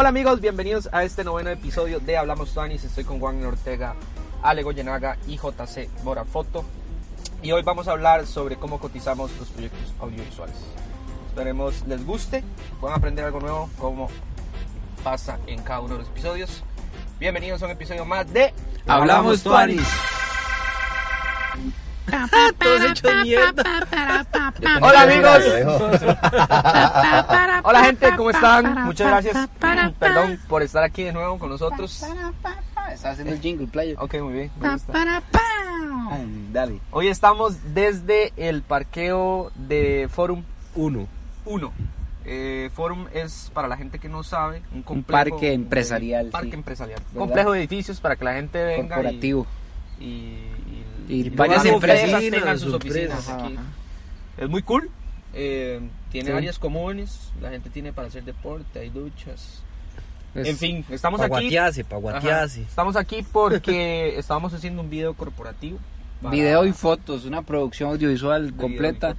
Hola amigos, bienvenidos a este noveno episodio de Hablamos Tuanis. Estoy con Juan Ortega, Ale Goyenaga y JC Morafoto. Y hoy vamos a hablar sobre cómo cotizamos los proyectos audiovisuales. Esperemos les guste, puedan aprender algo nuevo, como pasa en cada uno de los episodios. Bienvenidos a un episodio más de Hablamos Tuanis. Todos hechos mierda. Hola amigos. Hola gente, ¿cómo están? Muchas gracias. Perdón por estar aquí de nuevo con nosotros. Está haciendo el jingle, playo. Ok, muy bien. me gusta. Ay, Dale. Hoy estamos desde el parqueo de Forum Uno. 1. Eh, Forum es, para la gente que no sabe, un complejo. parque empresarial, parque sí. empresarial. ¿Verdad? Complejo de edificios para que la gente venga. Corporativo. Y, y, Y varias empresas tengan sus empresas, oficinas ajá, aquí. ajá. Es muy cool. eh, tiene Sí. áreas comunes. La gente tiene para hacer deporte, hay duchas. En fin, estamos aquí. guatearse, pa' Ajá, guatearse. Estamos aquí porque estábamos haciendo un video corporativo. para- Video y fotos, una producción audiovisual video completa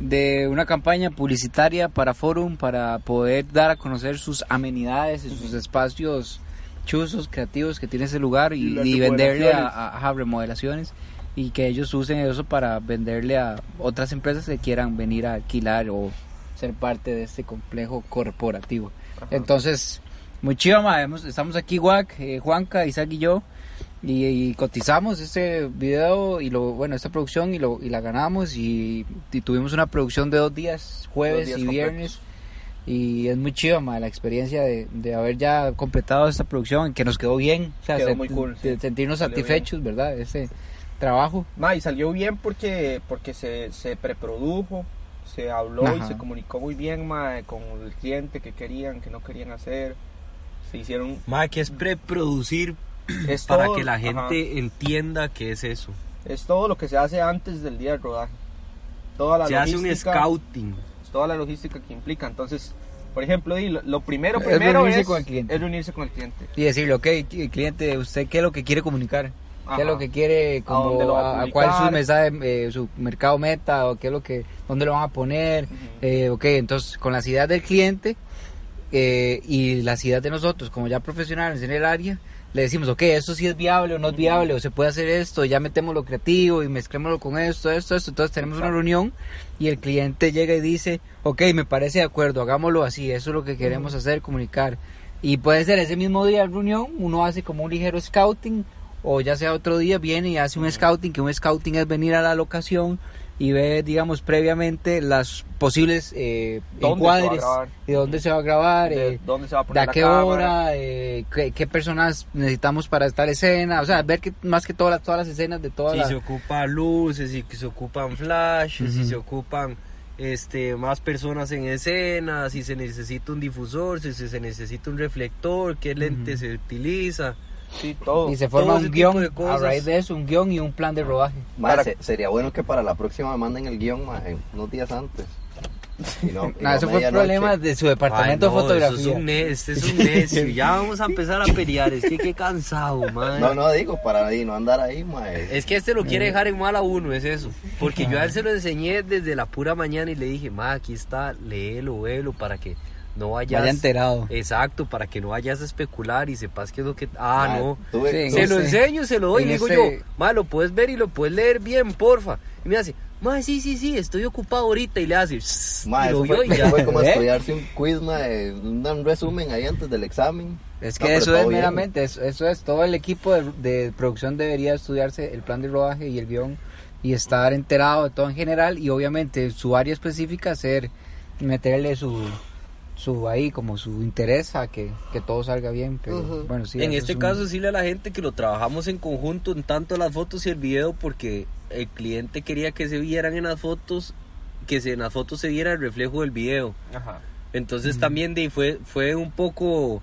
de una campaña publicitaria para Forum para poder dar a conocer sus amenidades y sus espacios chuzos, creativos que tiene ese lugar Y y, las y venderle a, a- ajá, remodelaciones y que ellos usen eso para venderle a otras empresas que quieran venir a alquilar o ser parte de este complejo corporativo. Ajá. Entonces, muy chido, ma, estamos aquí, Guac, eh, Juanca, Isaac y yo, y, y cotizamos este video y lo, bueno, esta producción y, lo, y la ganamos y, y tuvimos una producción de dos días, jueves días y viernes. Y es muy chido, ma, la experiencia de, de haber ya completado esta producción, que nos quedó bien, o sea, Quedó sent- muy cool, sí. de sentirnos satisfechos, ¿verdad? Ese trabajo. Ma, y salió bien porque, porque se, se preprodujo, se habló y Ajá. se comunicó muy bien ma, con el cliente que querían, que no querían hacer. Se hicieron... Más que es preproducir Es para todo- que la ajá, gente entienda qué es eso. es todo lo que se hace antes del día del rodaje. Toda la Se hace un logística, scouting. Toda la logística que implica. Entonces, por ejemplo, y lo, lo primero, Es primero reunirse es, con el cliente. es reunirse con el cliente. Y decirle, ok, cl- cliente, ¿usted qué es lo que quiere comunicar? Ajá. ¿Qué es lo que quiere, como, a a, a cuál es su mensaje, eh, su mercado meta, o qué es lo que, dónde lo van a poner? Ujú. Eh, ok, entonces con las ideas del cliente eh, y las ideas de nosotros, como ya profesionales en el área, le decimos, ok, esto sí es viable o no es viable, o se puede hacer esto, ya metemos lo creativo y mezclémoslo con esto, esto, esto. Entonces tenemos una Exacto. reunión y el cliente llega y dice, ok, me parece de acuerdo, hagámoslo así, eso es lo que queremos hacer, comunicar. Y puede ser ese mismo día de reunión, uno hace como un ligero scouting, o ya sea otro día viene y hace un scouting, que un scouting es venir a la locación y ver, digamos, previamente las posibles eh, ¿Dónde se va a encuadres de dónde se va a grabar, De eh, ¿Dónde se va a de poner a la qué hora, eh, qué, qué personas necesitamos para esta escena, o sea, ver que más que todas las, todas las escenas de todas Si las... se ocupan luces, si se ocupan flashes, si se ocupan este, más personas en escena, si se necesita un difusor, si se, necesita un reflector, qué lente se utiliza. Sí, todo. Y se forma un guion, de a cosas. raíz de eso, un guion y un plan de rodaje. Ma, Para- se- sería bueno que para la próxima me manden el guion ma, en unos días antes. Y no, y No, no eso fue medianoche. problema de su departamento Ay, no, de fotografía. Eso es un ne- este es un necio. Ya vamos a empezar a pelear. Es que qué cansado, man. No, no, digo, para ahí no andar ahí, ma. eh. Es que este lo quiere dejar en mal a uno, es eso. Porque yo a él se lo enseñé desde la pura mañana y le dije, ma, aquí está, léelo, véelo para que no vayas. Vaya enterado. Exacto, para que no vayas a especular y sepas qué es lo que. Ah, Ma, no. Sí, Se lo sé. enseño, se lo doy. En Y le digo este- yo, ma, lo puedes ver y lo puedes leer bien, porfa. Y me hace, ma, sí, sí, sí, estoy ocupado ahorita. Y le hace, Ma, y lo eso vio fue, y ya. fue como ¿Eh? estudiarse un quiz, ma, un, resumen ahí antes del examen. Es que eso es bien. meramente, eso, eso es, todo el equipo de, de producción debería estudiarse el plan de rodaje y el guion y estar enterado de todo en general y obviamente su área específica hacer, meterle su, su ahí como su interés a que, que todo salga bien, pero Ujú. bueno, sí. en este es un- caso, decirle a la gente que lo trabajamos en conjunto en tanto las fotos y el video porque el cliente quería que se vieran en las fotos, que se, en las fotos se viera el reflejo del video. Ajá. Entonces también de, fue, fue un poco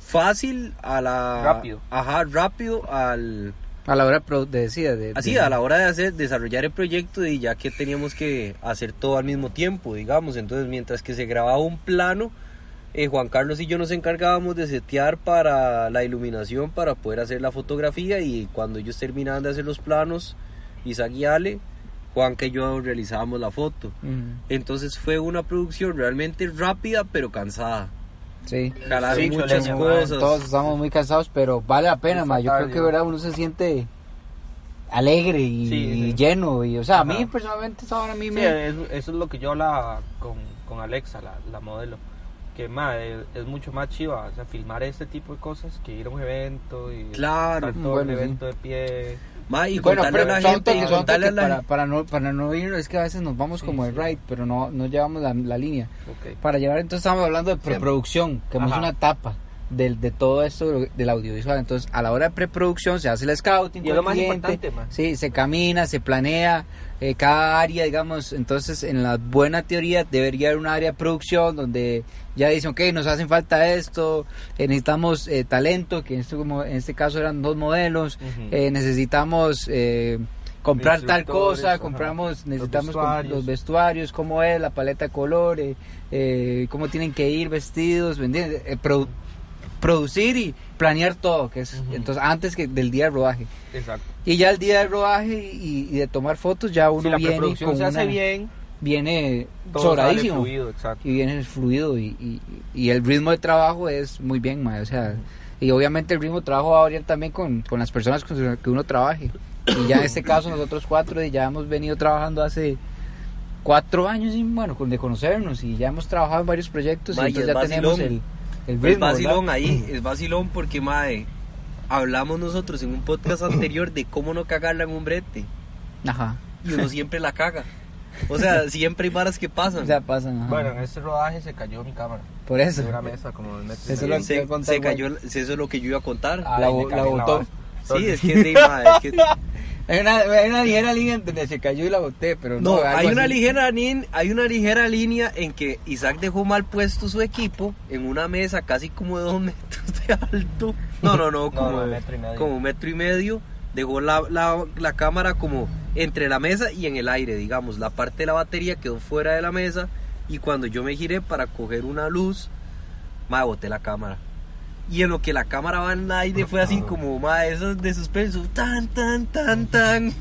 fácil a la... Rápido. Ajá, rápido al... a la hora de, produ- de, decir, de- Así, de- a la hora de hacer, desarrollar el proyecto y ya que teníamos que hacer todo al mismo tiempo, digamos. Entonces, mientras que se grababa un plano, eh, Juan Carlos y yo nos encargábamos de setear para la iluminación para poder hacer la fotografía y cuando ellos terminaban de hacer los planos, Isaac y Ale, Juan que yo realizábamos la foto. Entonces fue una producción realmente rápida pero cansada. Sí. Sí, muchas choleño, cosas. Todos estamos muy cansados, pero vale la pena, Es ma. Yo creo que verdad uno se siente alegre y, Sí, sí. y lleno. Y, o sea, a mí Ajá. personalmente esa hora a mí me... eso, eso es lo que yo hablaba con, con Alexa, la, la modelo. Que ma, es, es mucho más chiva, o sea, filmar este tipo de cosas que ir a un evento y Claro. estar todo Bueno, el evento de pie. Ma, y bueno, contarle pero a la son gente, y toques, son contarle a toques la para, para no, para no ir, es que a veces nos vamos Sí, como de sí. ride, pero no, no llevamos la, la línea. Para llevar, entonces estamos hablando de preproducción, que es una etapa del, de todo esto de- del audiovisual. Entonces, a la hora de preproducción se hace el scouting. Y es lo más cliente, importante. Sí, se camina, se planea eh, cada área, digamos. Entonces, en la buena teoría debería haber un área de producción donde ya dicen, ok, nos hacen falta esto, eh, necesitamos eh, talento, que en este, como, en este caso eran dos modelos, Ujú. eh, necesitamos... eh, comprar tal cosa, compramos, Los necesitamos com- vestuarios. los vestuarios, cómo es la paleta de colores, eh, cómo tienen que ir vestidos, produ- producir y planear todo, que es entonces antes que del día de rodaje. Exacto. Y ya el día de rodaje y, y de tomar fotos ya uno si la viene con se hace una- bien, viene todo sobradísimo fluido, y viene fluido y, y, y el ritmo de trabajo es muy bien, mae, o sea, y obviamente el ritmo de trabajo va a variar también con, con las personas con las que uno trabaje. Y ya en este caso nosotros cuatro ya hemos venido trabajando hace cuatro años y bueno, con de conocernos y ya hemos trabajado en varios proyectos Ma, y entonces es ya tenemos el, el Es ritmo. vacilón ¿verdad? ahí, es vacilón porque, mae, hablamos nosotros en un podcast anterior de cómo no cagarla en un brete. Ajá. Y uno siempre la caga. O sea, siempre hay varas que pasan. O sea, pasan. ajá. Bueno, en este rodaje se cayó mi cámara. por eso. De una mesa como de un metro y Eso medio. lo que iba a se, contar, se cayó, eso es lo que yo iba a contar. Ay, La botó. sí, es que, de, es que- Hay una, hay una ligera línea entre se cayó y la boté, pero no. No, hay una así. ligera lin- hay una ligera línea en que Isaac dejó mal puesto su equipo en una mesa casi como de dos metros de alto. No, no, no, como, no, metro y medio. como un metro y medio. Dejó la, la, la cámara como entre la mesa y en el aire, digamos. La parte de la batería quedó fuera de la mesa y cuando yo me giré para coger una luz, me boté la cámara. Y en lo que la cámara va en el aire fue así como, ma, esos de suspenso, tan, tan, tan, tan.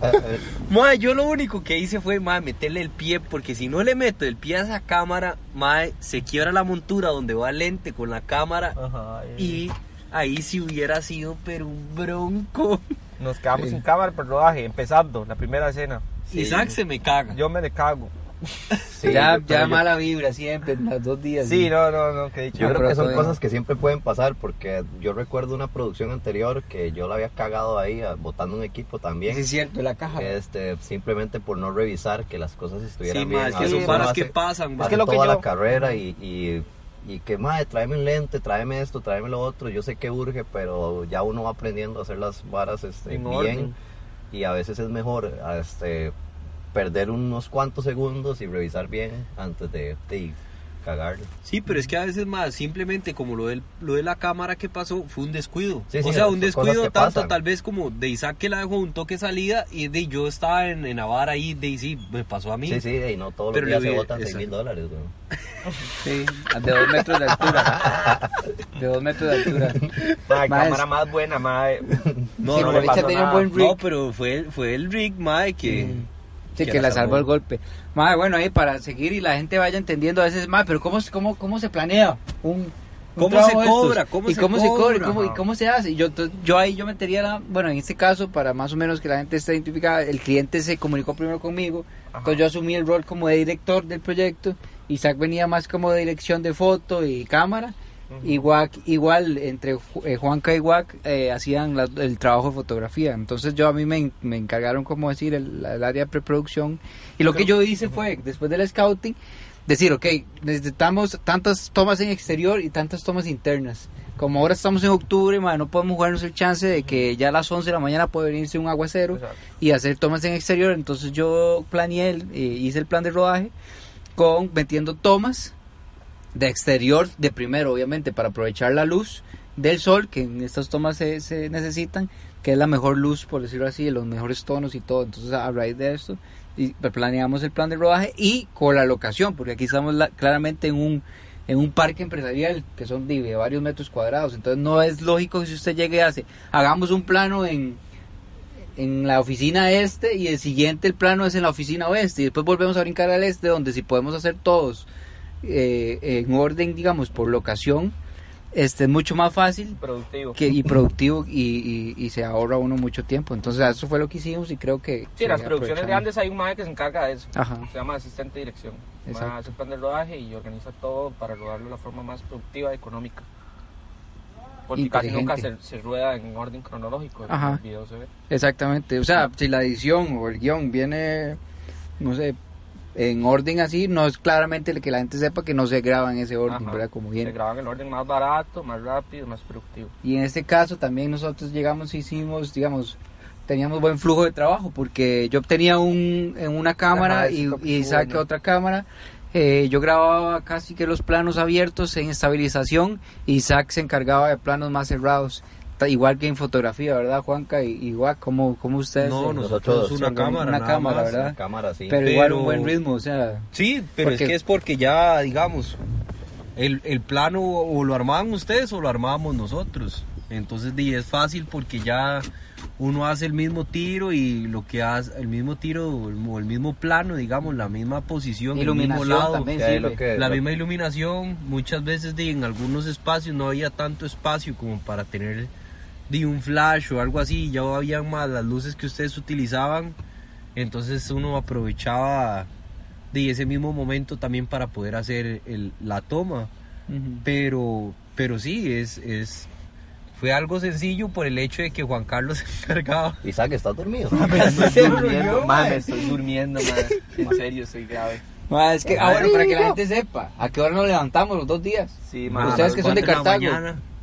Ma, yo lo único que hice fue, ma, meterle el pie, porque si no le meto el pie a esa cámara, ma, se quiebra la montura donde va el lente con la cámara Ajá, y ahí sí hubiera sido, pero un bronco. Nos quedamos Sí. sin cámara por rodaje, empezando la primera escena. Isaac se me caga. Yo me le cago. Sí, ya, ya yo- mala vibra siempre, en los dos días. Sí, no, no, no, que dicho. Yo creo que son cosas que siempre pueden pasar porque yo recuerdo una producción anterior que yo la había cagado ahí ah, botando un equipo también. Sí, es cierto, la caja. Este, simplemente por no revisar que las cosas estuvieran Sí, bien. ma, es A que son varas que pasan. Es que hace lo que toda yo- la carrera y, y, y que, madre, tráeme un lente, tráeme esto, tráeme lo otro. Yo sé que urge, pero ya uno va aprendiendo a hacer las varas este, En bien. orden. Y a veces es mejor este, perder unos cuantos segundos y revisar bien antes de, de Sí, pero es que a veces más, simplemente como lo, del, lo de la cámara que pasó, fue un descuido. Sí, sí, o sea, un descuido tanto pasan. tal vez como de Isaac que la dejó un toque salida y de yo estaba en, en Navarra ahí, de sí, me pasó a mí. Sí, sí, y no todos Pero los días le se botan 6 exacto. mil dólares. güey. Sí, de dos metros de altura. De dos metros de altura. Mae, cámara más buena, mae. No, sí, no, por le dicha pasó tenía un nada. buen rig. No, pero fue, fue el Rick, mae, que... Sí, que que la la salvó. el golpe. Madre, bueno, ahí para seguir y la gente vaya entendiendo a veces, madre, pero ¿cómo, cómo, cómo se planea un, un ¿Cómo se cobra? ¿Cómo ¿Y se cómo se cobra? ¿Y cobra? cómo, y Ajá. cómo se hace? Y yo, yo ahí yo metería, la, bueno, en este caso, para más o menos que la gente esté identificada, el cliente se comunicó primero conmigo, Ajá. entonces yo asumí el rol como de director del proyecto, Isaac venía más como de dirección de foto y cámara. Igual, igual entre eh, Juanca y Wack eh, hacían la- el trabajo de fotografía. Entonces yo a mí me, en- me encargaron, como decir, el, el área de preproducción. Y lo que yo hice fue, después del scouting, decir, ok, necesitamos tantas tomas en exterior y tantas tomas internas. Como ahora estamos en octubre, ma, no podemos jugarnos el chance de que ya a las 11 de la mañana puede venirse un aguacero Exacto. y hacer tomas en exterior. Entonces yo planeé, eh, hice el plan de rodaje con metiendo tomas de exterior de primero, obviamente, para aprovechar la luz del sol, que en estas tomas se, se necesitan, que es la mejor luz, por decirlo así, los mejores tonos y todo. Entonces, a raíz de esto, y planeamos el plan de rodaje y con la locación, porque aquí estamos la- claramente en un en un parque empresarial que son de, de varios metros cuadrados. Entonces, no es lógico que si usted llegue y hace, hagamos un plano en en la oficina este y el siguiente el plano es en la oficina oeste y después volvemos a brincar al este donde si podemos hacer todos eh, en orden, digamos, por locación, este es mucho más fácil Productivo. que, y productivo y, y- y se ahorra uno mucho tiempo. Entonces, eso fue lo que hicimos y creo que... Sí, las producciones grandes hay un mae que se encarga de eso. Ajá. Se llama asistente de dirección. A hacer plan de rodaje y organiza todo para rodarlo de la forma más productiva y económica. Porque casi nunca se, se rueda en orden cronológico. Ajá. El video se ve. Exactamente, o sea, si la edición o el guion viene, no sé, en orden así, no es claramente el que la gente sepa que no se graba en ese orden, Ajá. ¿verdad? Como Se viene. graba en el orden más barato, más rápido, más productivo. Y en este caso también nosotros llegamos y hicimos, digamos, teníamos buen flujo de trabajo porque yo tenía un, en una cámara Ajá, y, y otra cámara. Eh, yo grababa casi que los planos abiertos en estabilización y Isaac se encargaba de planos más cerrados. Igual que en fotografía, ¿verdad, Juanca? Y, igual, como como ustedes? No, nosotros nosotros una cámara, una nada cámara, más. ¿verdad? La cámara, sí. pero, igual un buen ritmo, o sea, Sí, pero Porque- es que es porque ya, digamos, el, el plano o lo armaban ustedes o lo armábamos nosotros. Entonces di, es fácil porque ya uno hace el mismo tiro y lo que hace, el mismo tiro o el, mismo plano, digamos, la misma posición, el mismo lado. también Sí, ahí sirve. lo que- La lo- misma iluminación, muchas veces en algunos espacios no había tanto espacio como para tener di, un flash o algo así, ya habían más las luces que ustedes utilizaban, entonces uno aprovechaba de ese mismo momento también para poder hacer el- la toma, Ujú. pero, pero sí, es, es, fue algo sencillo por el hecho de que Juan Carlos se encargaba. Isaac, ¿estás dormido? Estoy durmiendo, mae, me estoy durmiendo, mae. En serio, estoy grave. Ma, es que, ah, bueno, para que la gente sepa, ¿a qué hora nos levantamos los dos días? Sí, Ma, Ustedes que son de Cartago.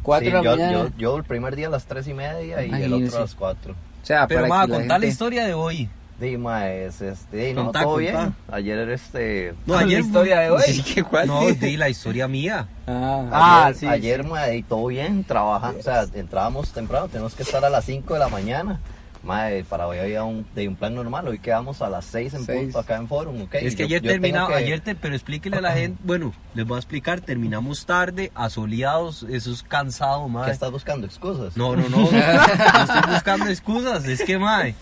Mañana. 4 Sí, de la yo, mañana. yo, yo el primer día a las 3 y media y el Imagínese. otro a las 4. o sea, Pero ma, la contar la gente- historia de hoy. Dima, es este, no, Contá, todo contá. bien. Ayer este. No, La ayer historia de hoy. Sí, ¿qué cuál? No, di la historia mía. Ah, Ah, ayer, sí, Ayer, sí. mae, y todo bien, trabajando. O sea, entrábamos temprano, tenemos que estar a las 5 de la mañana. Mae, para hoy había un, de un plan normal. Hoy quedamos a las 6 en Seis. punto acá en Forum, ¿ok? Es que Yo- ayer que- ayer te, pero explíquele a la gente, bueno, les voy a explicar, terminamos tarde, asoleados, eso es cansado, ¿Qué mae. estás buscando? ¿Excusas? No, no, no, no estoy buscando excusas, es que, mae,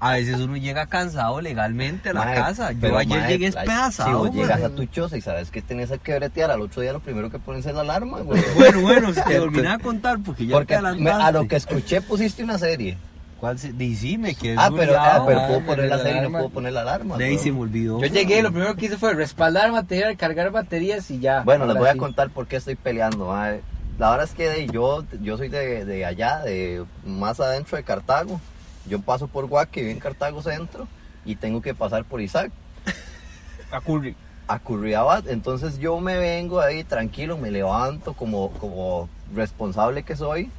a veces uno llega cansado legalmente a la casa. Yo pero, ayer llegué ay, despedazado, Si vos llegas a tu choza y sabes que tenés que bretear al otro día, lo primero que pones es la alarma, güey. Bueno, bueno, te terminé a contar porque ya Porque te me- a lo que escuché pusiste una serie. ¿Cuál se... Me quedé Ah, pero, ah, pero mae. puedo poner la la serie y no alarma. puedo poner la alarma. De ahí bro. se me olvidó. Yo llegué, lo primero que hice fue respaldar material, cargar baterías y ya. Bueno, les voy a contar por qué estoy peleando. La verdad es que de- yo, yo soy de, de allá, de más adentro de Cartago. Yo paso por Guaque, vivo en Cartago Centro, y tengo que pasar por Isaac, A Curry. a Curriabat. Entonces yo me vengo ahí tranquilo, me levanto como, como responsable que soy.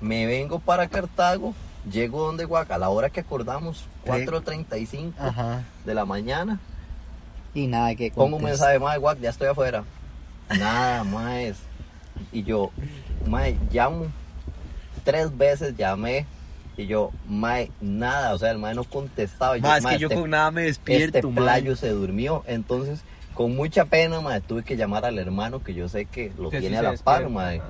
Me vengo para Cartago, llego donde Guaca a la hora que acordamos, 4.35 Ajá. de la mañana. Y nada que Pongo un mensaje, mae, guac, ya estoy afuera. Nada, más. Y yo, mae, llamo. Tres veces llamé. Y yo, mae, nada. O sea, el mae no contestaba. Y yo, Más es "Mae, que yo este- con nada me despierto, Este mae. playo se durmió. Entonces, con mucha pena, mae, tuve que llamar al hermano que yo sé que lo Que tiene a la par, despierta. mae.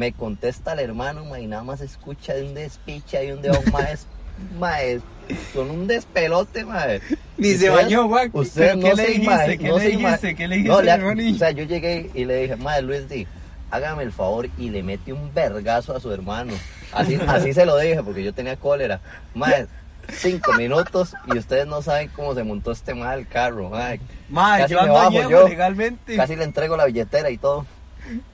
Me contesta el hermano, mae, y nada más escucha de un despiche y un dedo, mae, es- mae, con un despelote, mae. Ni se bañó, Juan. ¿Pero no qué le dijiste? ¿Qué le dijiste? ¿Qué le dijiste, o sea, yo llegué y le dije, madre Luis, di, hágame el favor y le mete un vergazo a su hermano. Así, así se lo dije porque yo tenía cólera. Madre, cinco minutos y ustedes no saben cómo se montó este mal carro. Madre, Mae, Casi yo ando yo. legalmente. casi le entrego la billetera y todo.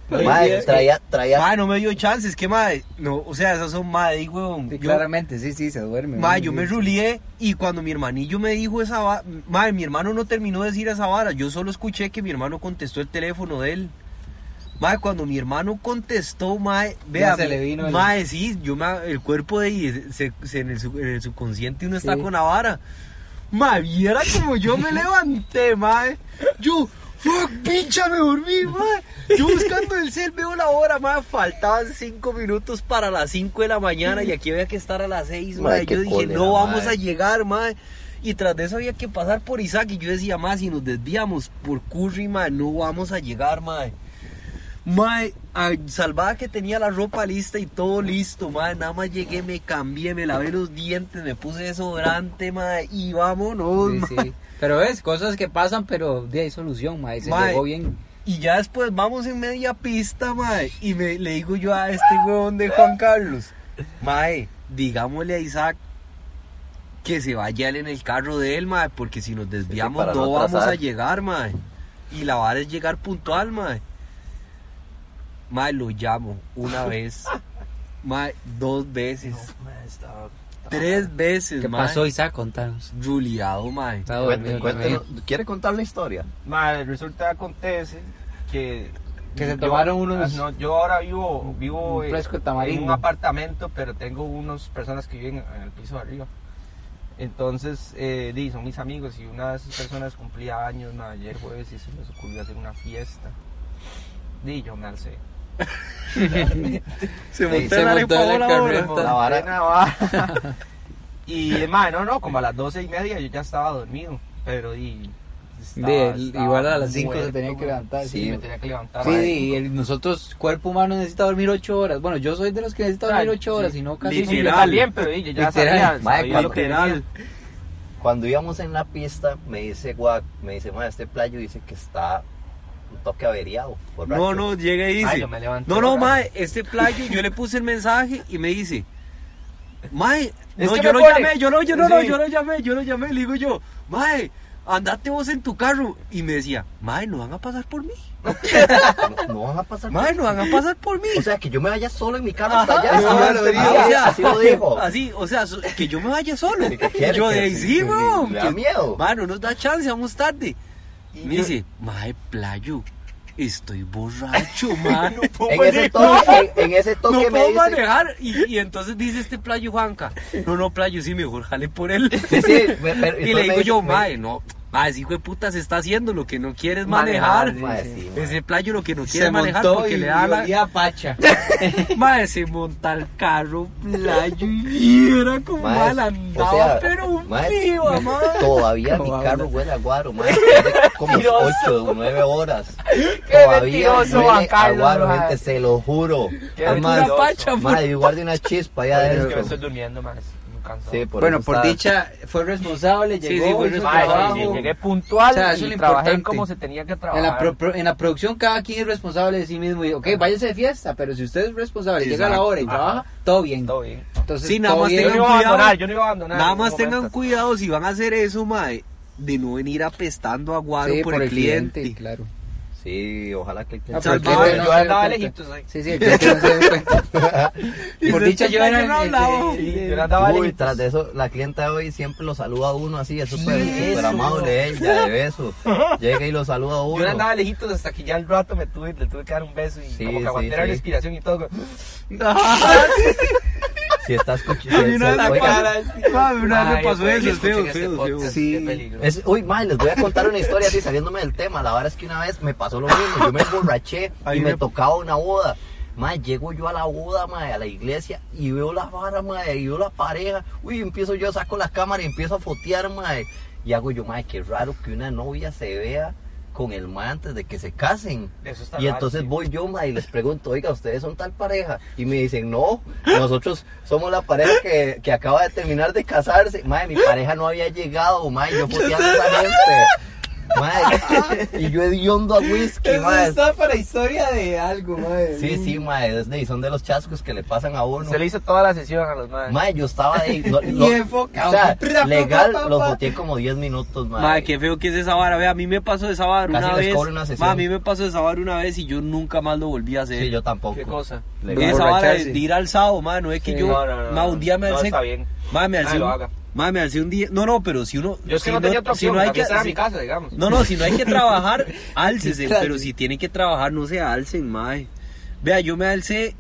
Madre, traía, traía, Mae, no me dio chances, que mae, no, o sea, esas son mae, digo, Sí, yo, claramente, sí, sí, se duerme. ¿no? yo me rulié y cuando mi hermanillo me dijo esa vara, mae, mi hermano no terminó de decir esa vara, yo solo escuché que mi hermano contestó el teléfono de él. Mae, cuando mi hermano contestó, mae, vea, se le vino el- mae, sí, yo me, el cuerpo de ahí, se, se- en, el, sub- en el subconsciente uno está Sí. con la vara. Mae, viera como yo me levanté, mae. Yo, fuck, pincha, me dormí, mae. Yo buscando el cel, veo la hora, mae. Faltaban cinco minutos para las 5 de la mañana y aquí había que estar a las 6, Mae, mae. qué Yo dije, cólera, no vamos a llegar, mae. Y tras de eso había que pasar por Isaac y yo decía, mae, si nos desviamos por Curry, mae, no vamos a llegar, mae. Mae, salvada que tenía la ropa lista y todo listo, mae. Nada más llegué, me cambié, me lavé los dientes, me puse desodorante, mae. Y vámonos, Sí, mae. sí. Pero es cosas que pasan, pero de ahí solución, mae. Se Mae. llegó bien. Y ya después vamos en media pista, mae. Y me, le digo yo a este huevón de Juan Carlos, mae, digámosle a Isaac que se vaya él en el carro de él, mae, porque si nos desviamos no no vamos a llegar, mae. Y la vara es llegar puntual, mae. Mae, lo llamo una vez, mae, dos veces, tres veces, ¿Qué mae. pasó, Isaac? Contanos. Ruleado, mae. Está Cuente- dormido cuéntenos, también. ¿Quiere contar la historia? Madre, resulta acontece que... Que se yo- tomaron unos- No, yo ahora vivo, vivo Un en- fresco de en tamarindo. un apartamento, pero tengo unas personas que viven en el piso de arriba. Entonces, eh, di, son mis amigos y una de esas personas cumplía años ma, ayer jueves y se les ocurrió hacer una fiesta. Di, yo me alcé. Se Sí, montó se en la montó en la la carreta. hora. La vara- Una vara. y, ma, no, no, como a las doce y media yo ya estaba dormido, pero di... estaba- De- estaba igual a las cinco se muerto, tenía que levantar, Sí, sí. me tenía que levantar. Sí, y el- nosotros, cuerpo humano, necesita dormir ocho horas. Bueno, yo soy de los que necesita O sea, dormir ocho horas, sí. y no casi. Sí, sí, yo Literal. también, pero yo ya Literal. sabía, sabía que literal. Cuando íbamos en la pista, me dice Guac, me dice, este playo dice que está un toque averiado. borracho". No, no, llega y dice. Ay, yo me levanté no, no, mae, este playo, yo le puse el mensaje y me dice, mae, no, yo me lo pone- llamé, yo no, yo no, no, Sí. yo lo llamé, yo lo llamé, le digo yo, mae, andate vos en tu carro. Y me decía, mae, no van a pasar por mí, No, no van a pasar. mae, no van a pasar por mí. O sea, que yo me vaya solo en mi carro hasta allá. sí, Ah, lo sí, diría. así, así lo dijo. Así, o sea, que yo me vaya solo. Yo de sí, weón. le da miedo. Mae, no nos da chance, vamos tarde. Y me yo- dice, mae, playo, estoy borracho, mano. En ese toque, en, en ese toque no me puedo dice. manejar. Y, y entonces dice este playo Juanca, no, no, playo, sí, mejor jale por él. Sí, sí, me- pero- y le digo dice- yo, me- mae, no, mae, ese hijo de puta se está haciendo, lo que no quiere es Manejar, manejar. sí, Mae, sí, mae. Ese playo lo que no quiere manejar montó porque y le da la... olía pacha. Mae, se monta el carro, playo, y era como Mae, mal o andaba, sea, pero un mae, viva, mae. Todavía mi carro huele a guaro. Tiene como Mentiroso. 8 o 9 horas. Qué Todavía huele a guaro, gente, se lo juro. Qué Es Pura más, mentiroso. pacha, mae, yo guardé una chispa allá Es que me adentro. estoy durmiendo más. Sí, por bueno, por dicha, fue responsable, llegó, sí, fue trabajo. sí, llegué puntual O sea, eso y es lo trabajé como se tenía que En trabajar. la, pro- pro- en la producción cada quien es responsable de sí mismo y, ok, váyase de fiesta, pero si usted es responsable, Sí, llega a la hora y trabaja, todo bien. Todo bien. Entonces, Sí, nada todo más bien. Yo no tengan iba a cuidado. abandonar, yo no iba a abandonar. Nada en más tengan momento. cuidado si van a hacer eso, mae, de no venir apestando a guaro Sí, por, el cliente. claro. Sí, ojalá que el Ah, cliente Salvador, cliente no yo andaba lejitos ahí. Sí, sí, el cliente no se dé cuenta. Por ese dicha yo era no hablaba. Sí, yo andaba Uy, lejitos. tras de eso, la clienta de hoy siempre lo saluda a uno así, es súper amable ella, de beso. Llega y lo saluda a Yo uno. andaba lejitos hasta que ya al rato me tuve, le tuve que dar un beso y Sí, como que sí, aguanté la sí. respiración y todo. Si está escuchando. A mí una vez me oiga, pasó- Mami, una vez me Ay, pasó eso, escuchen feo, feo, podcast, feo. Sí. Es, uy, mae, les voy a contar una historia así saliéndome del tema. La verdad es que una vez me pasó lo mismo. Yo me emborraché y me tocaba una boda. Mae, llego yo a la boda, mae, a la iglesia y veo la vara, mae, y veo la pareja. Uy, empiezo yo, saco la cámara y empiezo a fotear, mae. Y hago yo, mae, qué raro que una novia se vea con el mae antes de que se casen. Eso está Y entonces sí. voy yo, mae, y les pregunto, oiga, ¿ustedes son tal pareja? Y me dicen, no, nosotros somos la pareja que, que acaba de terminar de casarse. Mae, mi pareja no había llegado, mae, yo foteando a esa gente. Mae, y yo hediondo a whisky, Eso mae. está para historia de algo, madre. Sí, sí, es de- son de los chascos que le pasan a uno. Se le hizo toda la sesión a los madres. Mae, yo estaba ahí. no- Y lo- enfocado. o sea, legal, lo pa. foteé como 10 minutos, mae. Madre, qué feo que es esa vara. Ve, a mí me pasó esa vara Casi una les vez. una sesión. A mí me pasó esa vara una vez y yo nunca más lo volví a hacer. Sí, yo tampoco. ¿Qué cosa? Legal. Esa vara de, ir al sábado, ma, no es que Sí. yo. No, no, no, ma, no. un día me No, alcé. está bien. Ma, me alcé. Lo haga. Ma, me alcé un día. No, no, pero si uno. Yo es que si no tenía otra si opción, no hay que. si- mi casa, digamos. No, no, si no hay que trabajar, álcese. Claro. pero si tienen que trabajar, no se alcen, mae. Vea, yo me alcé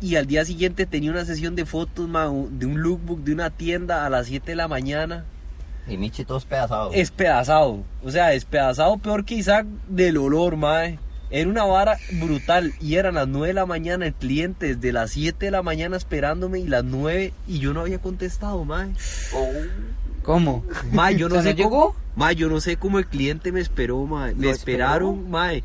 y al día siguiente tenía una sesión de fotos, ma, de un lookbook de una tienda a las 7 de la mañana. Y Michi todos pedazados. Espedazado. O sea, despedazado peor que Isaac del olor, mae. Era una vara brutal y eran las 9 de la mañana el cliente desde las 7 de la mañana esperándome y las 9 y yo no había contestado, mae. Oh. ¿Cómo? Mae, yo no ¿O sea, sé no cómo, llegó? mae, yo no sé cómo el cliente me esperó, mae. Me esperaron, mae.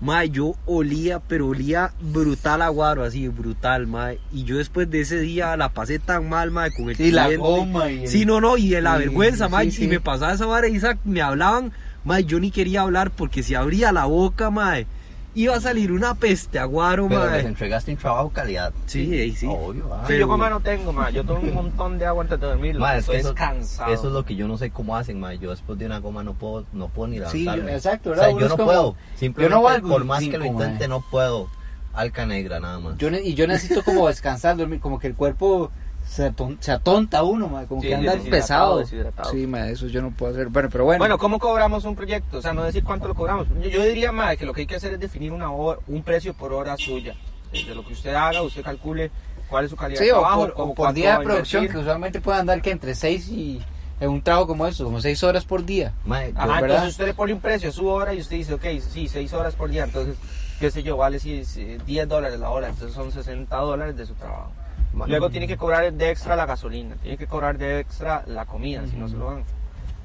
Mae, yo olía, pero olía brutal a guaro, así, brutal, mae. Y yo después de ese día la pasé tan mal, mae, con el Sí, la cliente. goma y el- Sí, no, no, y de la Sí, vergüenza, sí, mae. sí. Y me pasaba esa vara y Isaac me hablaban, mae, yo ni quería hablar porque si abría la boca, mae, iba a salir una peste a guaro, Pero les entregaste un trabajo calidad. Sí, ey, sí. Obvio, ah. Sí, Pero- yo goma no tengo, ma. Yo tomo un montón de agua antes de dormir. Ma, es que estoy eso, cansado. eso es lo que yo no sé cómo hacen, ma. Yo después de una goma no puedo, no puedo ni Sí, levantarme. exacto, O ¿verdad? sea, Uno yo es no como- puedo. Simplemente, yo no valgo por más que lo cinco, intente, no puedo. Alca negra, nada más. Yo ne- y yo necesito como descansar, dormir, como que el cuerpo se, aton- se atonta uno, como Sí, que anda deshidratado, pesado. Sí, eso yo no puedo hacer. Bueno, pero bueno. Bueno, ¿cómo cobramos un proyecto? O sea, no decir cuánto lo cobramos. Yo, yo diría, más que lo que hay que hacer es definir una hora, un precio por hora suya. De lo que usted haga, usted calcule cuál es su calidad sí, de o trabajo. por, o cómo- por día de producción, que usualmente puede andar que entre 6 y en un trabajo como eso, como 6 horas por día. Ma, yo- Ajá, ¿verdad? entonces usted le pone un precio a su hora y usted dice, ok, sí, 6 horas por día. Entonces, qué sé yo, vale si eh, 10 dólares la hora. Entonces son 60 dólares de su trabajo. Luego tiene que cobrar de extra la gasolina, tiene que cobrar de extra la comida, si no se lo dan.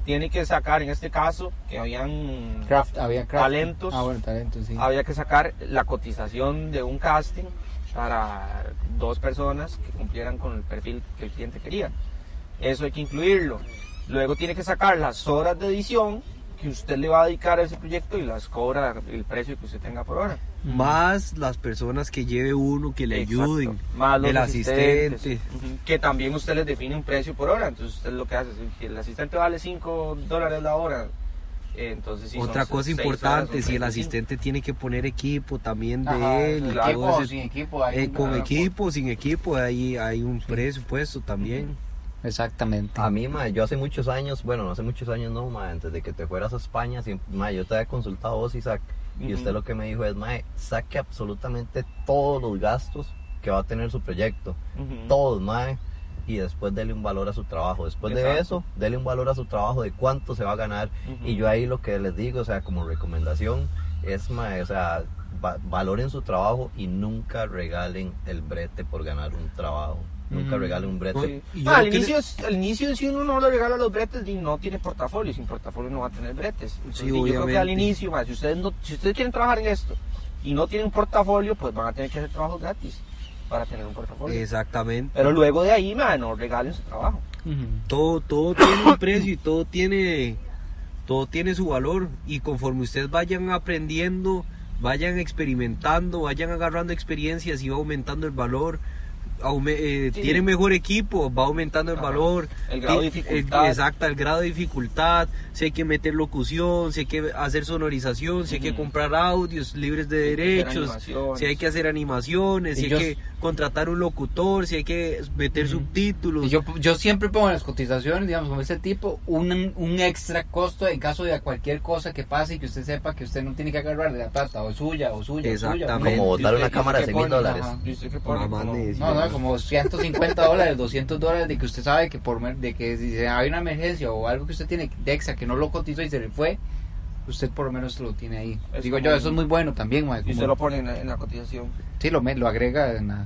Tiene que sacar, en este caso, que habían Craft, había craft. Talentos. Ah, bueno, talentos, sí. había que sacar la cotización de un casting para dos personas que cumplieran con el perfil que el cliente quería. Eso hay que incluirlo. Luego tiene que sacar las horas de edición que usted le va a dedicar a ese proyecto y las cobra el precio que usted tenga por hora. Más las personas que lleve uno, que le Exacto. ayuden. Más los el asistente. que también usted les define un precio por hora. Entonces usted lo que hace es que el asistente vale 5 dólares la hora. eh, Entonces, sí, son Otra cosa horas, importante, si el 35. asistente tiene que poner equipo también de Ajá, él. y claro. equipo ese- sin equipo. hay eh, un- con equipo, sin equipo, ahí hay un presupuesto también. Exactamente. A mí, ma, yo hace muchos años, bueno, no hace muchos años no, ma, antes de que te fueras a España, ma, yo te había consultado a vos, Isaac, y usted lo que me dijo es, ma, saque absolutamente todos los gastos que va a tener su proyecto, todos, ma, y después dele un valor a su trabajo. Después de eso, dele un valor a su trabajo de cuánto se va a ganar. Y yo ahí lo que les digo, o sea, como recomendación, es, ma, o sea, va- valoren su trabajo y nunca regalen el brete por ganar un trabajo. Nunca Mm. regalen un brete. Ah, al, le- inicio, es- al inicio, si uno no le regala los bretes, y no tiene portafolio. Sin portafolio no va a tener bretes. Entonces, Sí, yo creo que al inicio, ma, si, ustedes no, si ustedes quieren trabajar en esto y no tienen portafolio, pues van a tener que hacer trabajos gratis para tener un portafolio. Exactamente. Pero luego de ahí, ma, no regalen su trabajo. Ujú. Todo, todo tiene un precio y todo tiene, todo tiene su valor. Y conforme ustedes vayan aprendiendo, vayan experimentando, vayan agarrando experiencias y va aumentando el valor. Aume- eh, Sí. tiene mejor equipo, va aumentando el Ajá. valor. El grado de Ti- dificultad. el- exacto, el grado de dificultad. Si hay que meter locución, si hay que hacer sonorización, si hay que comprar audios libres de Si derechos, si hay que hacer animaciones, Y si hay yo- que contratar un locutor, si hay que meter subtítulos. Yo, yo siempre pongo en las cotizaciones, digamos, como este tipo, un, un extra costo en caso de cualquier cosa que pase y que usted sepa que usted no tiene que agarrar de la plata, o suya, o suya, o suya. Exactamente. Como botar ¿Y una cámara de usted 100 mil dólares. De- No, no, como 150 dólares, 200 dólares de que usted sabe que por de que si se- hay una emergencia o algo que usted tiene de extra que no lo cotizó y se le fue, usted por lo menos lo tiene ahí. Es Digo yo, eso es muy bueno también, mae, Y como- usted lo pone en la, en la cotización. Sí, lo, me- lo agrega en la...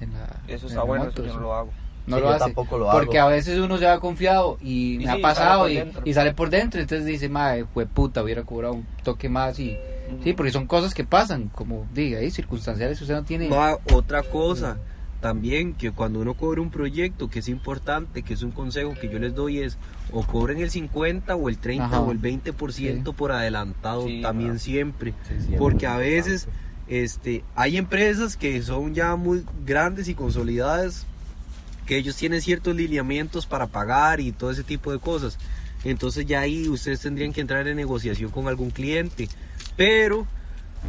En la Eso en está el bueno, monto, eso yo no lo hago. No Sí, lo yo hace. tampoco lo Porque hago. a veces uno se va confiado y, Y me sí, ha pasado y, y sale por dentro. Entonces dice, madre, fue puta, hubiera cobrado un toque más. y Ujú. Sí, porque son cosas que pasan, como diga, ahí circunstanciales. Usted no tiene. Va, otra cosa también que cuando uno cobre un proyecto que es importante, que es un consejo que yo les doy es o cobren el 50 o el 30 Ajá. o el 20% por adelantado Sí, también claro. siempre, Sí, siempre porque a veces este hay empresas que son ya muy grandes y consolidadas que ellos tienen ciertos lineamientos para pagar y todo ese tipo de cosas. Entonces ya ahí ustedes tendrían que entrar en negociación con algún cliente. Pero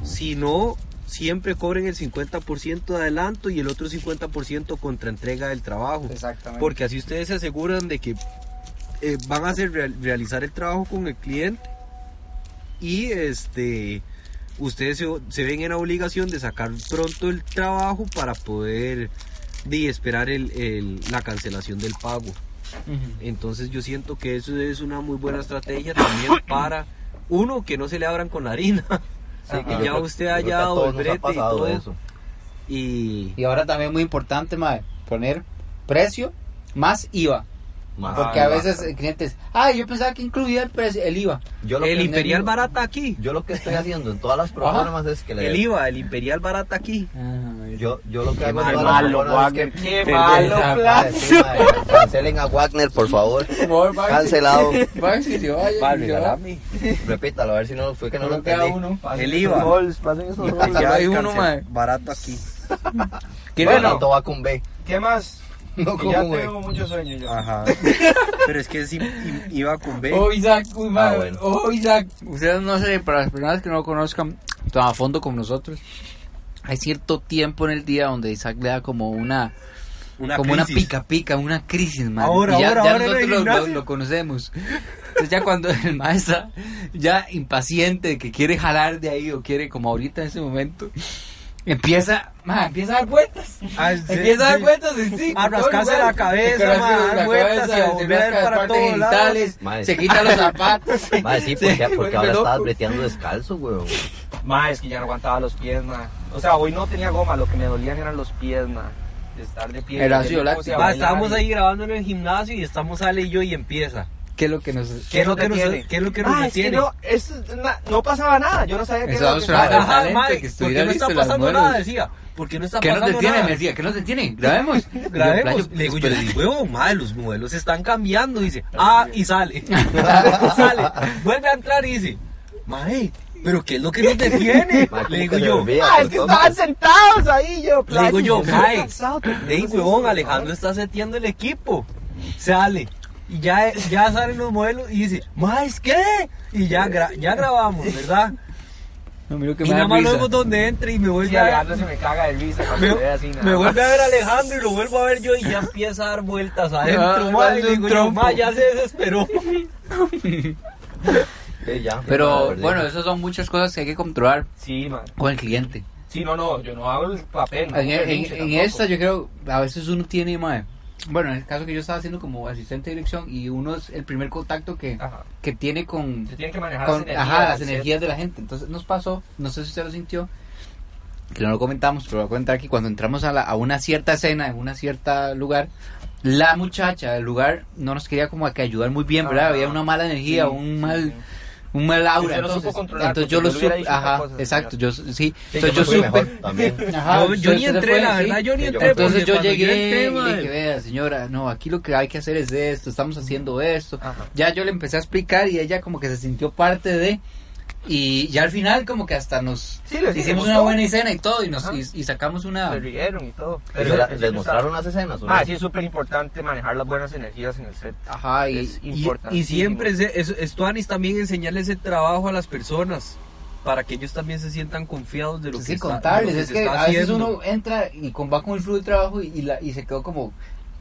si no, siempre cobren el 50% de adelanto y el otro 50% contra entrega del trabajo. Exactamente. Porque así ustedes se aseguran de que eh, van a hacer real- realizar el trabajo con el cliente y este ustedes se, se ven en la obligación de sacar pronto el trabajo para poder de, esperar el- el- la cancelación del pago. Entonces yo siento que eso es una muy buena estrategia también para uno que no se le abran con la harina Sí, que ya usted haya dado el brete y todo eso. y Y ahora también muy importante, madre, poner precio más IVA. Más Porque a veces eh, clientes, ay, yo pensaba que incluía el, precio- el IVA. Yo lo, El que, Imperial barata aquí. yo lo que estoy haciendo en todas las proformas es que le El IVA, el Imperial barata aquí. Yo, yo lo que hago Qué las malo, proformas es Wagner. que Qué malo plan. Cancelen a Wagner, por favor. Cancelado. regalame. Repítalo, a ver si no fue que no lo entendí. uno. El IVA. pasen esos roles. Solo hay uno, mae. Barato aquí. ¿Quiere- Bueno. Barato va con B. ¿Qué más? No ya como B. tengo mucho sueño yo. Ajá. Pero es que im- iba con B. Oh, Isaac, uy, Ah, bueno. Oh, Isaac. Ustedes no sé, para las personas que no lo conozcan tan a fondo como nosotros, hay cierto tiempo en el día donde Isaac le da como una, Una como una pica pica, una crisis, man. Ahora, y ya, ahora, ya ahora nosotros lo, lo- gimnasio. lo conocemos. Entonces ya cuando el maestro ya impaciente que quiere jalar de ahí o quiere como ahorita en ese momento empieza, man, empieza a dar vueltas. Ah, sí, Empieza a dar sí. vueltas en sí. A rascarse la cabeza, a dar vueltas cabeza, a se volver para todos genitales, se quita los zapatos. Madre, sí, Se porque, ahora loco. estabas breteando descalzo, weón. Ma, es que ya no aguantaba los pies, ma. O sea, hoy no tenía goma, lo que me dolían eran los pies, ma. De estar de pie. Era Yo ácido me puse a Va, bailar estábamos ahí grabando en el gimnasio y estamos Ale y yo y empieza. ¿Qué es lo que nos... ¿Qué es lo que nos, detiene? qué es lo que nos es que detiene? no, es na- no pasaba nada, yo no sabía qué era lo que pasaba. mae, que ¿por qué no está pasando nada? Decía, ¿por qué no está ¿Qué nos pasando detiene? nada? Me decía, ¿qué nos detiene? Grabemos. Grabemos. Le digo, yo le digo, huevón, madre, los modelos están cambiando. Dice, ah, y sale. sale. Vuelve a entrar y dice, mae, ¿pero qué es lo que nos detiene? Le ¿cómo digo que yo? Ah, es que estaban sentados ahí, yo. le digo yo, mae, pero- ey, huevón, Alejandro está seteando el equipo. Sale. Y ya, ya salen los modelos y dice, mae, ¿qué? Y ya, gra- ya grabamos, ¿verdad? No, mira que Y me da nada más risa. luego donde entre y me Sí, vuelve a Alejandro se me caga de risa cuando me, ve así nada me más. vuelve a ver Alejandro y lo vuelvo a ver yo y ya empieza a dar vueltas adentro, Ah, ma, y es un digo yo, trompo. ma, ya se desesperó. Sí, ya. Pero bueno, esas son muchas cosas que hay que controlar Sí, man. con el cliente. Sí, no, no, yo no hago el papel. no En, esta yo creo, a veces uno tiene, mae, bueno, en el caso que yo estaba haciendo como asistente de dirección y uno es el primer contacto que, Ajá. que tiene con, Se tiene que manejar con las energías. ajá, las del energías de la gente. Entonces nos pasó, no sé si usted lo sintió, que no lo comentamos, pero lo voy a comentar aquí, cuando entramos a, la- a una cierta escena, en una cierta lugar, la muchacha del lugar no nos quería como que ayudar muy bien, ¿verdad? Había una mala energía, sí, un sí, mal... sí. Un mal aura, entonces, yo lo yo supe, ajá, exacto, yo sí, Sí, entonces yo yo supe, mejor también. Ajá, yo, yo ni entré, fue, la sí. verdad, yo ni Yo- entré. Entonces yo llegué entré, y dije, vea señora, no, aquí lo que hay que hacer es esto, estamos haciendo esto. Ajá. Ya yo le empecé a explicar y ella como que se sintió parte de... Y ya al final como que hasta nos Sí, les- hicimos una buena escena y todo y, nos, y, y sacamos una... Se rieron y todo. ¿Y se la- ¿Les mostraron las escenas? o? Ah, sí, es súper importante manejar las buenas energías en el set. Ajá, y... Es Y, importante. y siempre es, es, es Tuanis también enseñarle ese trabajo a las personas para que ellos también se sientan confiados de lo Sí, que está, contarles, de lo es se que está a veces haciendo. uno entra y con, va con el flujo de trabajo y, y, la, y se quedó como,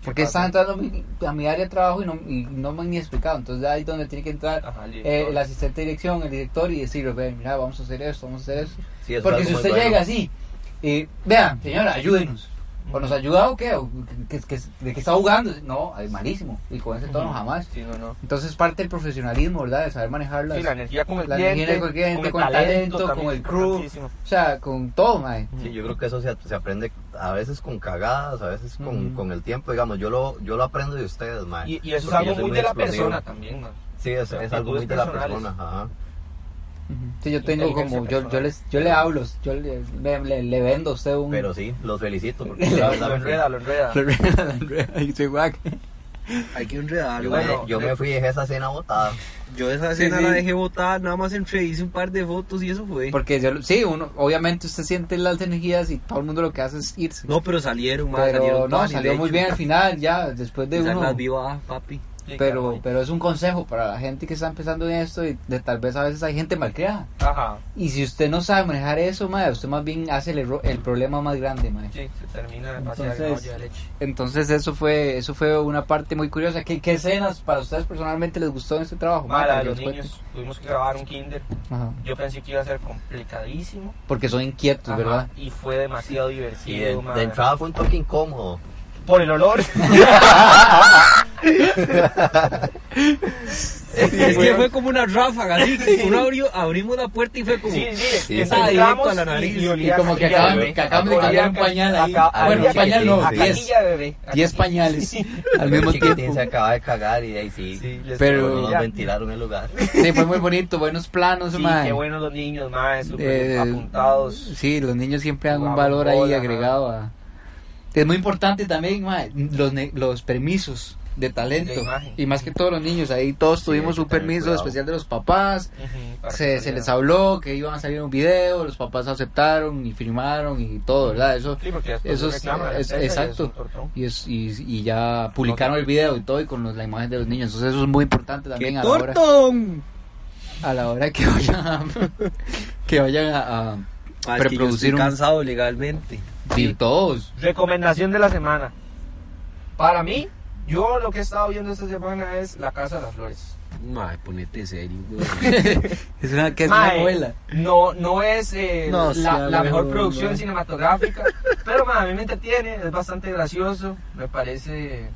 ¿por qué pasa? están entrando a mi, a mi área de trabajo y no, y no me han ni explicado? Entonces ahí es donde tiene que entrar Ajá, el eh, el asistente de dirección, el director y decirle, ven, mira, vamos a hacer esto, vamos a hacer esto. Sí, eso Porque si usted bueno. llega así, y vean, señora, ayúdenos. ¿O nos ayuda o qué? ¿O que- que- ¿De qué está jugando? No, es malísimo. Y con ese tono jamás. Sí, no, no. Entonces parte del profesionalismo, ¿verdad? De saber manejar las... Sí, la energía con el la cliente, energía con el cliente, con el talento, también con el crew. O sea, con todo, mae. Sí, yo creo que eso se, se aprende a veces con cagadas, a veces con, con el tiempo, digamos, yo lo, yo lo aprendo de ustedes, mae. Y, y eso es algo muy de la explosivo. persona también, man. Sí, es, es algo muy de la persona, ajá. Sí, yo tengo como, yo, yo, les, yo le hablo, yo le, le, le- le vendo a usted un... Pero sí, los felicito, porque Lo enreda, lo enreda. Lo enreda, lo enreda, y se guac. Hay que enredarlo. yo, Bueno, me, yo me fui y dejé esa escena botada. Yo esa Sí, sí. la dejé botada, nada más entré, hice un par de fotos y eso fue. Porque yo, sí, uno, obviamente usted siente las energías y todo el mundo lo que hace es irse. No, pero salieron, más salieron no, salió muy hecho. bien al final, ya, después de Esas uno. las papi. Pero, pero es un consejo para la gente que está empezando en esto y de tal vez a veces hay gente malcriada. Ajá. Y si usted no sabe manejar eso, madre, usted más bien hace el, erro- el problema más grande, madre. Sí, se termina de Entonces- de leche. Entonces eso fue eso fue una parte muy curiosa. ¿Qué, qué escenas para ustedes personalmente les gustó en este trabajo? Mala Para de que los niños, tuvimos que grabar un kinder. Ajá. Yo pensé que iba a ser complicadísimo. Porque son inquietos, Ajá, ¿verdad? Y fue demasiado Y divertido, de, man. de entrada fue un toque incómodo. Por el olor. Es que fue como una ráfaga, así. Uno abrió, abrimos la puerta y fue como. Sí, sí, Sí, entramos directo a la nariz. y olía Y como que acaban- de bebé. que acaban de Olía cambiar un pañal ahí. acá- Bueno, un pañal no, a diez. caquilla de bebé. a 10 caquilla. pañales al mismo Chiquitín tiempo. se acaba de cagar y de ahí sí. Sí, les Pero- nos ventilaron el lugar. Sí, fue muy bonito, buenos planos, Sí, mae. qué buenos los niños, más súper Eh, apuntados. Sí, los niños siempre dan un valor ahí bola, agregado a... Es muy importante también, mae, los, ne- los permisos de talento. Y más que todos los niños, ahí todos tuvimos un permiso cuidado. especial de los papás. Se, se les habló que iban a salir un video, los papás aceptaron y firmaron y todo, ¿verdad? Eso, Sí, eso se es, es- empresa y es exacto. Y, es, y, y ya publicaron el video y todo y con los- la imagen de los niños. Entonces eso es muy importante también ¡Qué a la hora tortón! a la hora que vayan a, que vayan a, a es que yo preproducir estoy un cansado legalmente. Todos. Recomendación de la semana. Para mí, yo lo que he estado viendo esta semana es La Casa de las Flores. Mae, ponete serio. Es una que es Mae, una novela. No, no es eh, No, la, sea la mejor producción cinematográfica, pero mae, a mí me entretiene, es bastante gracioso, me parece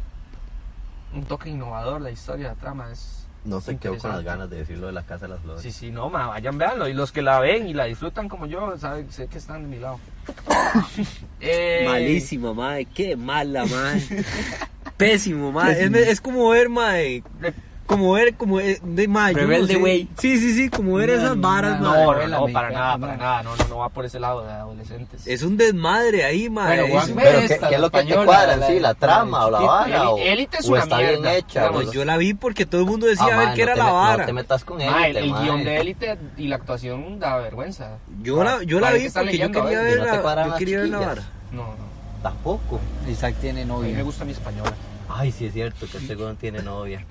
un toque innovador la historia, la trama es... No se quedó con las ganas de decirlo de la Casa de las Flores. Sí, sí, no, ma, vayan, véanlo. Y los que la ven y la disfrutan como yo, saben, sé que están de mi lado. Eh, Malísima, mae. Qué mala, mae. Pésimo, mae. Es, Pésimo. es como ver, mae. Como ver, como eh, de mae. yo no Rebelde sé. Way. Sí, sí, sí, como ver No, esas varas, no. No, no, para nada, para nada. No, no, no va por ese lado de adolescentes. Es un desmadre ahí, Es- Juan, Pero Esta, ¿qué, qué es lo que te cuadra la- sí? ¿La la trama o la vara? Élite es o una está bien hecha? Digamos, Pues yo la vi porque todo el mundo decía Ah, a ver qué era la vara. No te metas con el, élite, el guion de élite y la actuación da vergüenza. Yo la, yo la vi porque yo quería ¿eh? ver la, yo quería ver la vara. No, no. Tampoco. Isaac tiene A mí me novia. gusta mi española. Ay, sí es cierto que este weón tiene novia.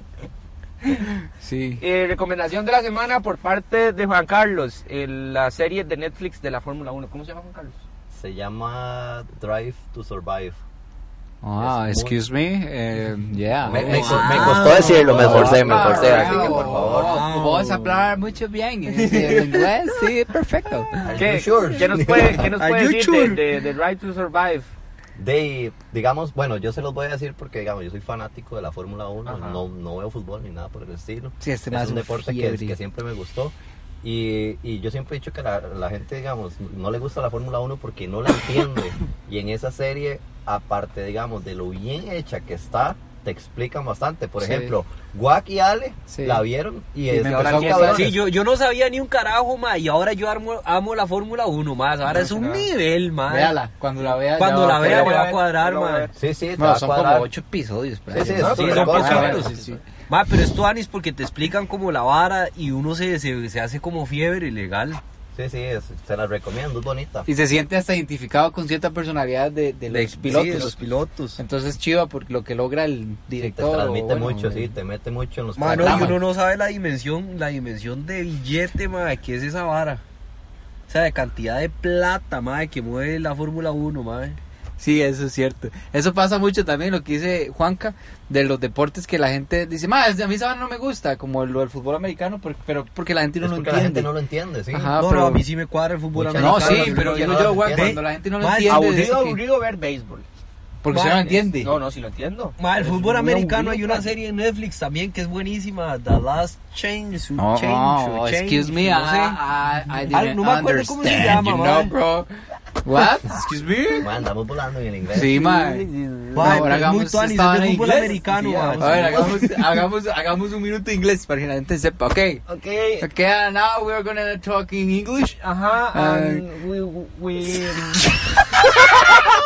Sí. Eh, recomendación de la semana por parte de Juan Carlos, el- la serie de Netflix de la Fórmula 1. ¿Cómo se llama Juan Carlos? Se llama Drive to Survive. Ah, Es muy- excuse me. eh, yeah. Me, me, me- me costó decirlo, me esforcé, me Ah, esforcé. Así que por favor. Oh, Vos hablar mucho bien en en inglés, sí, perfecto. ¿Qué, sure? ¿qué nos puede, qué nos puede decir sure? de, de, de Right to Survive? De, digamos, bueno, yo se los voy a decir porque, digamos, yo soy fanático de la Fórmula 1, Ajá. no, no veo fútbol ni nada por el estilo. Sí, este es más un deporte que, que siempre me gustó. Y, y yo siempre he dicho que la, la gente, digamos, no le gusta la Fórmula 1 porque no la entiende. y en esa serie, aparte, digamos, de lo bien hecha que está, te explican bastante. Por Sí. ejemplo, Guac y Ale Sí. la vieron y, Y es, me ahora. Sí, yo, yo no sabía ni un carajo, mae, y ahora yo amo, amo la Fórmula 1, más. Ahora es un nivel, mae. Véala, cuando la vea. Cuando la vea me va a cuadrar, ver. Sí, sí, te va Bueno, a son como cuadrar. ocho episodios. Sí, sí, No, sí, pero son son cosas. poquitos. sí, sí. Ma, pero esto Anis porque te explican como la vara y uno se, se, se hace como fiebre ilegal. Sí, sí, es- se la recomiendo, es bonita. Y se siente hasta identificado con cierta personalidad de, de los Sí, pilotos. de los pilotos. Entonces chiva porque lo que logra el Sí, te director. o transmite bueno, mucho, sí, te mete mucho en los Mano, y uno no sabe la dimensión, la dimensión de billete, ma, que es esa vara. O sea, de cantidad de plata, ma, que mueve la Fórmula 1, ma. Sí, eso es cierto. Eso pasa mucho también, lo que dice Juanca, de los deportes que la gente dice, más a mí esa no me gusta, como lo del fútbol americano, por- pero porque la gente no Es lo porque la gente entiende. no lo entiende, sí. Ajá. No, pero- no, a mí sí me cuadra el fútbol Mucha No, americano. sí, yo pero yo, güey, entiendo. cuando la gente no lo Ma, entiende, Aburrido, dice que- aburrido ver béisbol. Porque usted no entiende. No, no, sí lo entiendo. Ma, el fútbol americano hay una serie en Netflix también que es buenísima, The Last Change, No, change, oh, change, excuse me, no sé. I, I, I didn't no me acuerdo cómo se llama, you man. know, bro. What? Excuse me? Volando en el inglés. Sí, ma. Ma, Ahora hagamos muy tuanis, esta es de vara en fútbol inglés. americano, Sí, ma. vamos A ver, hagamos, hagamos, hagamos un minuto de inglés para que la gente sepa, ok. Ok. Okay, and now we're gonna talk in English. Ajá, Ah. and we, we...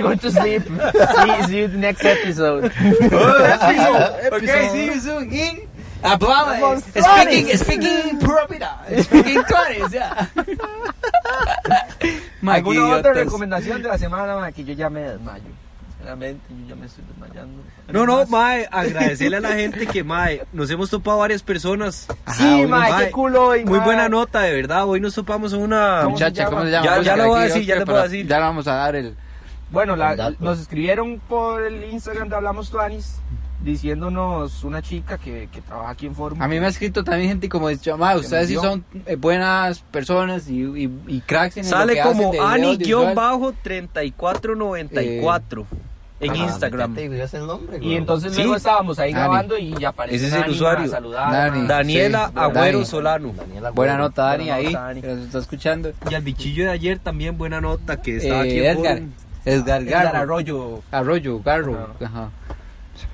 I want to sleep. See, see you the next episode. Okay, see you soon in Hablamos. Speaking, speaking propiedad. Speaking Tuanis, ya. Qué ¿Alguna otra recomendación de la semana ma, que yo ya me desmayo? Sinceramente, yo ya me estoy desmayando. No, no, mae, agradecerle a la gente que, mae, nos hemos topado varias personas. Sí, Ajá, mae, mae, qué culo. y, Muy mae, buena nota, de verdad. Hoy nos topamos en una... ¿Cómo se Muchacha, ¿cómo se llama? Ya- lo voy a decir, ya le voy a para- decir. Ya le vamos a dar el... Bueno, la- nos escribieron por el Instagram de Hablamos Tuanis diciéndonos una chica que, que trabaja aquí en Forum. A mí me ha escrito también gente como dicho, ustedes sí son eh, buenas personas y, y, y cracks en lo Sale que hacen como de video audiovisual". Ani-3494. en Ajá, Instagram. El nombre, Y entonces Sí. luego estábamos ahí grabando y apareció Ese es el usuario. Daniela Sí, Agüero Dani. Solano. Daniela Buena nota, Dani, Buena ahí. nota, Dani. Que nos está escuchando. Y al bichillo de ayer también buena nota que estaba aquí Eh, en Edgar. Edgar. Arroyo. Arroyo, Garro. Ajá.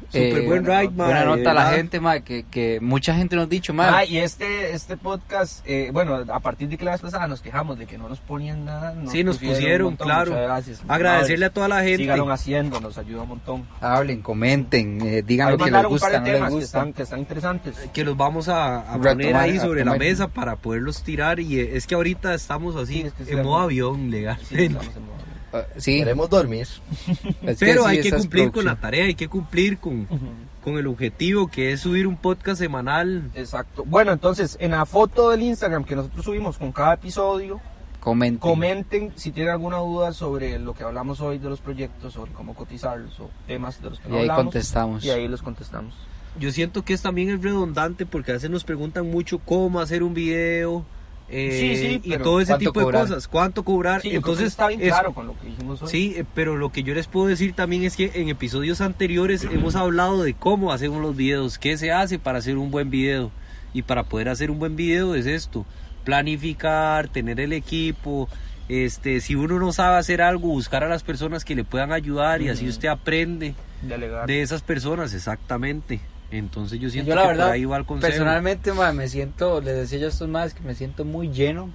Súper buen ride, ma, Buena nota a la gente, ma, que, que mucha gente nos ha dicho, ma. Ma, y este, este podcast, eh, bueno, a partir de que la vez pasada nos quejamos de que no nos ponían nada. Sí, nos pusieron, montón, claro. muchas gracias. Agradecerle a toda la gente. Sigaron haciendo, nos ayuda un montón. Hablen, comenten, eh, digan Ahí lo que les gusta, no les que están, que están interesantes. que los vamos a, a Retomar, poner ahí sobre la mesa para poderlos tirar y eh, es que ahorita estamos así Sí, es que sí, en modo avión legal Sí, estamos en modo. Ah, sí, Queremos dormir. es que pero sí, hay que cumplir con la tarea hay que cumplir con, con el objetivo que es subir un podcast semanal Exacto. Bueno, entonces, en la foto del Instagram que nosotros subimos con cada episodio, Comenten. comenten si tienen alguna duda sobre lo que hablamos hoy de los proyectos, sobre cómo cotizarlos o temas de los que Y no ahí hablamos. contestamos. Y ahí los contestamos. yo siento que es también es redundante porque a veces nos preguntan mucho cómo hacer un video eh, Sí, sí, y todo ese ¿cuánto tipo cobrar? de cosas cuánto cobrar Sí, entonces está bien es- claro con lo que dijimos hoy. Sí, eh, pero lo que yo les puedo decir también es que en episodios anteriores hemos hablado de cómo hacemos los videos, qué se hace para hacer un buen video. Y para poder hacer un buen video es esto, planificar, tener el equipo, este, si uno no sabe hacer algo, buscar a las personas que le puedan ayudar y así usted aprende Delegar. de esas personas, exactamente. Entonces yo siento Yo la que verdad, por ahí va el consejo. personalmente, ma, me siento, les decía yo a estos más que me siento muy lleno,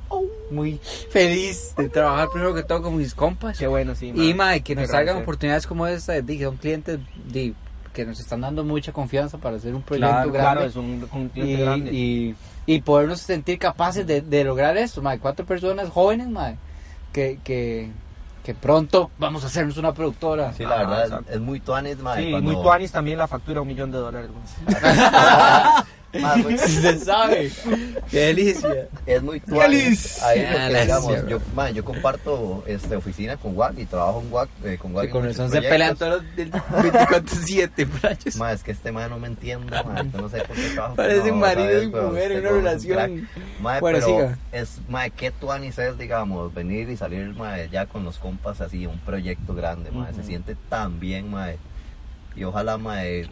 muy feliz de trabajar primero que todo con mis compas. Qué bueno, sí. Y ma. ma, que nos salgan oportunidades como esta, di, son clientes di, que nos están dando mucha confianza para hacer un proyecto Claro, grande. Claro, es un, un cliente y, grande. y, y podernos sentir capaces de, de lograr esto, ma, cuatro personas jóvenes, ma, que, que, que pronto vamos a hacernos una productora. Sí, la Ajá, verdad, exacto. es muy tuanis, mae. Sí, cuando- muy tuanis también la factura un millón de dólares. güey. Mae, muy- Se sabe. Qué delicia. Es muy tuanis. Feliz. Ahí lo Ah, que digamos, yo, mae, yo comparto este, oficina con WAC y trabajo en WAC, eh, con WAC. En con razón se pelean todos los del 24-7, playas. Mae, es que este mae no me entiende. Yo no sé por qué trabajo. con Parecen no, marido ¿sabes? y Pero mujer en una es un relación. crack. Mae, Bueno, pero siga. es, mae, qué tuanis es, digamos, venir y salir, mae, ya con los compas así, un proyecto grande, mae. Se Ujú. siente tan bien, mae. Y ojalá, mae.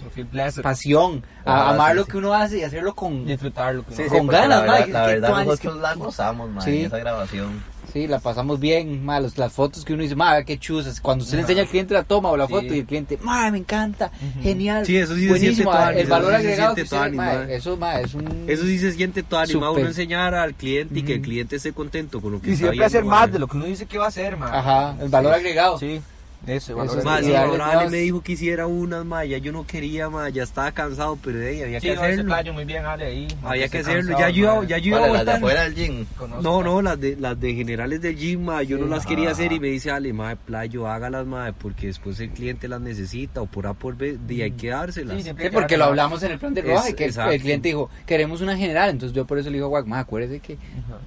Pasión. Ah, A amar sí, lo sí. que uno hace y hacerlo con. Disfrutarlo. que Sí, con ganas, la verdad, mae, la verdad nosotros qué- la gozamos, mae, Sí. en esa grabación. Sí, la pasamos bien, ma, los- las fotos que uno dice, ma, qué chuzas. Cuando usted le enseña al cliente la toma o la Sí. foto y el cliente, ma, me encanta, genial. Sí, eso sí se siente El eso valor agregado que usted, ma. eso, ma, es un... Eso sí se siente todo animado uno enseñar al cliente y que el cliente esté contento con lo que Y está siempre hacer más mae. de lo que uno dice que va a hacer, man. Ajá, el valor agregado. Sí, ese valor Eso es Más, Ale me dijo que hiciera unas, ma, ya yo no quería, ma, ya estaba cansado, pero hey, había Sí, que no, ese hacerlo. playo muy bien, Ale, ahí. Había que hacerlo, cansado, ya yo iba, man. ya yo iba a ¿Cuál, las de afuera del gym? Conozco. No, no, las de las de generales del gym, ma, yo Sí. no las quería hacer y me dice Ale, ma, playo, hágalas, ma, porque después el cliente las necesita o por A por B, y hay que dárselas. Sí, porque lo hablamos en el plan de Es- rodaje, que el- exacto. el cliente dijo, queremos una general, entonces yo por eso le digo a Guac, ma, acuérdese que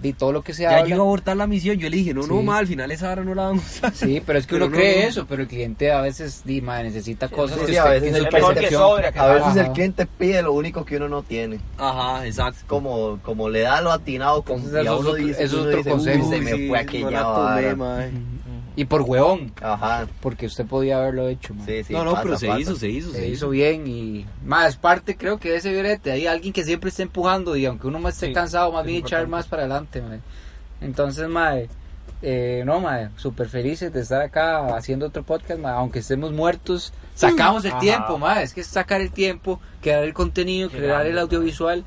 de todo lo que se ya yo habla... iba a abortar la misión, yo le dije, no, no, ma, al final esa hora no la vamos a hacer. Sí, pero es que uno no, cree no. Eso, pero el cliente a veces, di, ma, necesita cosas sí, que sí, a usted- veces que el mejor que sobra, que A veces el cliente pide lo único que uno no tiene. Ajá, exacto. Como, como le da lo atinado con, Entonces, y a uno otro- dice, eso es otro dice, consejo. "Uy, se me sí, fue no aquella la tomé, vara". ma. Y por huevón, Ajá, porque usted podía haberlo hecho, ma. sí, sí. no, no, pasa, pero se pasa. hizo, se hizo, se hizo bien y más parte creo que de ese brete hay alguien que siempre está empujando y aunque uno más esté Sí, cansado más es bien echar más para adelante mae. entonces mae eh, no mae súper felices de estar acá haciendo otro podcast mae. aunque estemos muertos sacamos el Ajá. tiempo mae. es que es sacar el tiempo crear el contenido Qué crear el audiovisual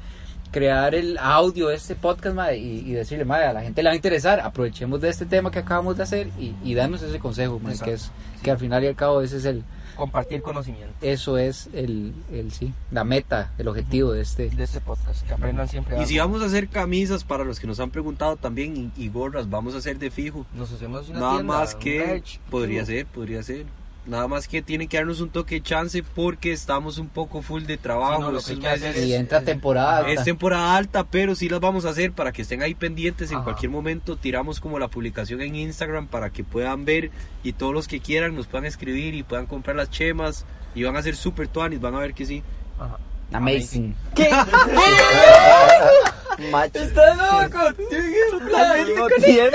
crear el audio de este podcast y, y decirle mae, a la gente le va a interesar aprovechemos de este tema que acabamos de hacer y, y danos ese consejo que es que al final y al cabo ese es el Compartir conocimiento eso es el, el sí, la meta, el objetivo de este. de este podcast. Que aprendan siempre. Y algo. si vamos a hacer camisas para los que nos han preguntado también y, y gorras, vamos a hacer de fijo. Nos hacemos una Nada tienda, más un que merch, podría ser, podría ser. Nada más que tienen que darnos un toque de chance porque estamos un poco full de trabajo. Sí, no, lo que hay que hacer meses. Y es- entra es- temporada. Ajá. Es temporada alta, pero sí las vamos a hacer para que estén ahí pendientes. En Ajá. cualquier momento tiramos como la publicación en Instagram para que puedan ver y todos los que quieran nos puedan escribir y puedan comprar las chemas y van a ser super tuanis, van a ver que sí. Ajá. Amazing. Macho. ¡Está loco! Tiene.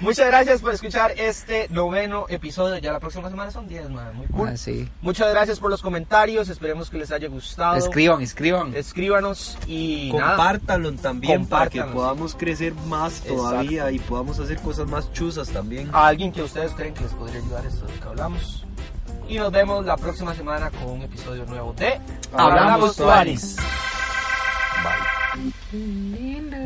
Muchas gracias por escuchar este noveno episodio. Ya la próxima semana son 10, man. Muy cool. Ah, sí. Muchas gracias por los comentarios. Esperemos que les haya gustado. Escriban, escriban. Escríbanos y nada. Compártanlo también para que podamos crecer más todavía y podamos hacer cosas más chuzas también. a alguien que ustedes creen que les podría ayudar esto de lo que hablamos. Y nos vemos la próxima semana con un episodio nuevo de Hablamos Tuanis. Bye. Lindo.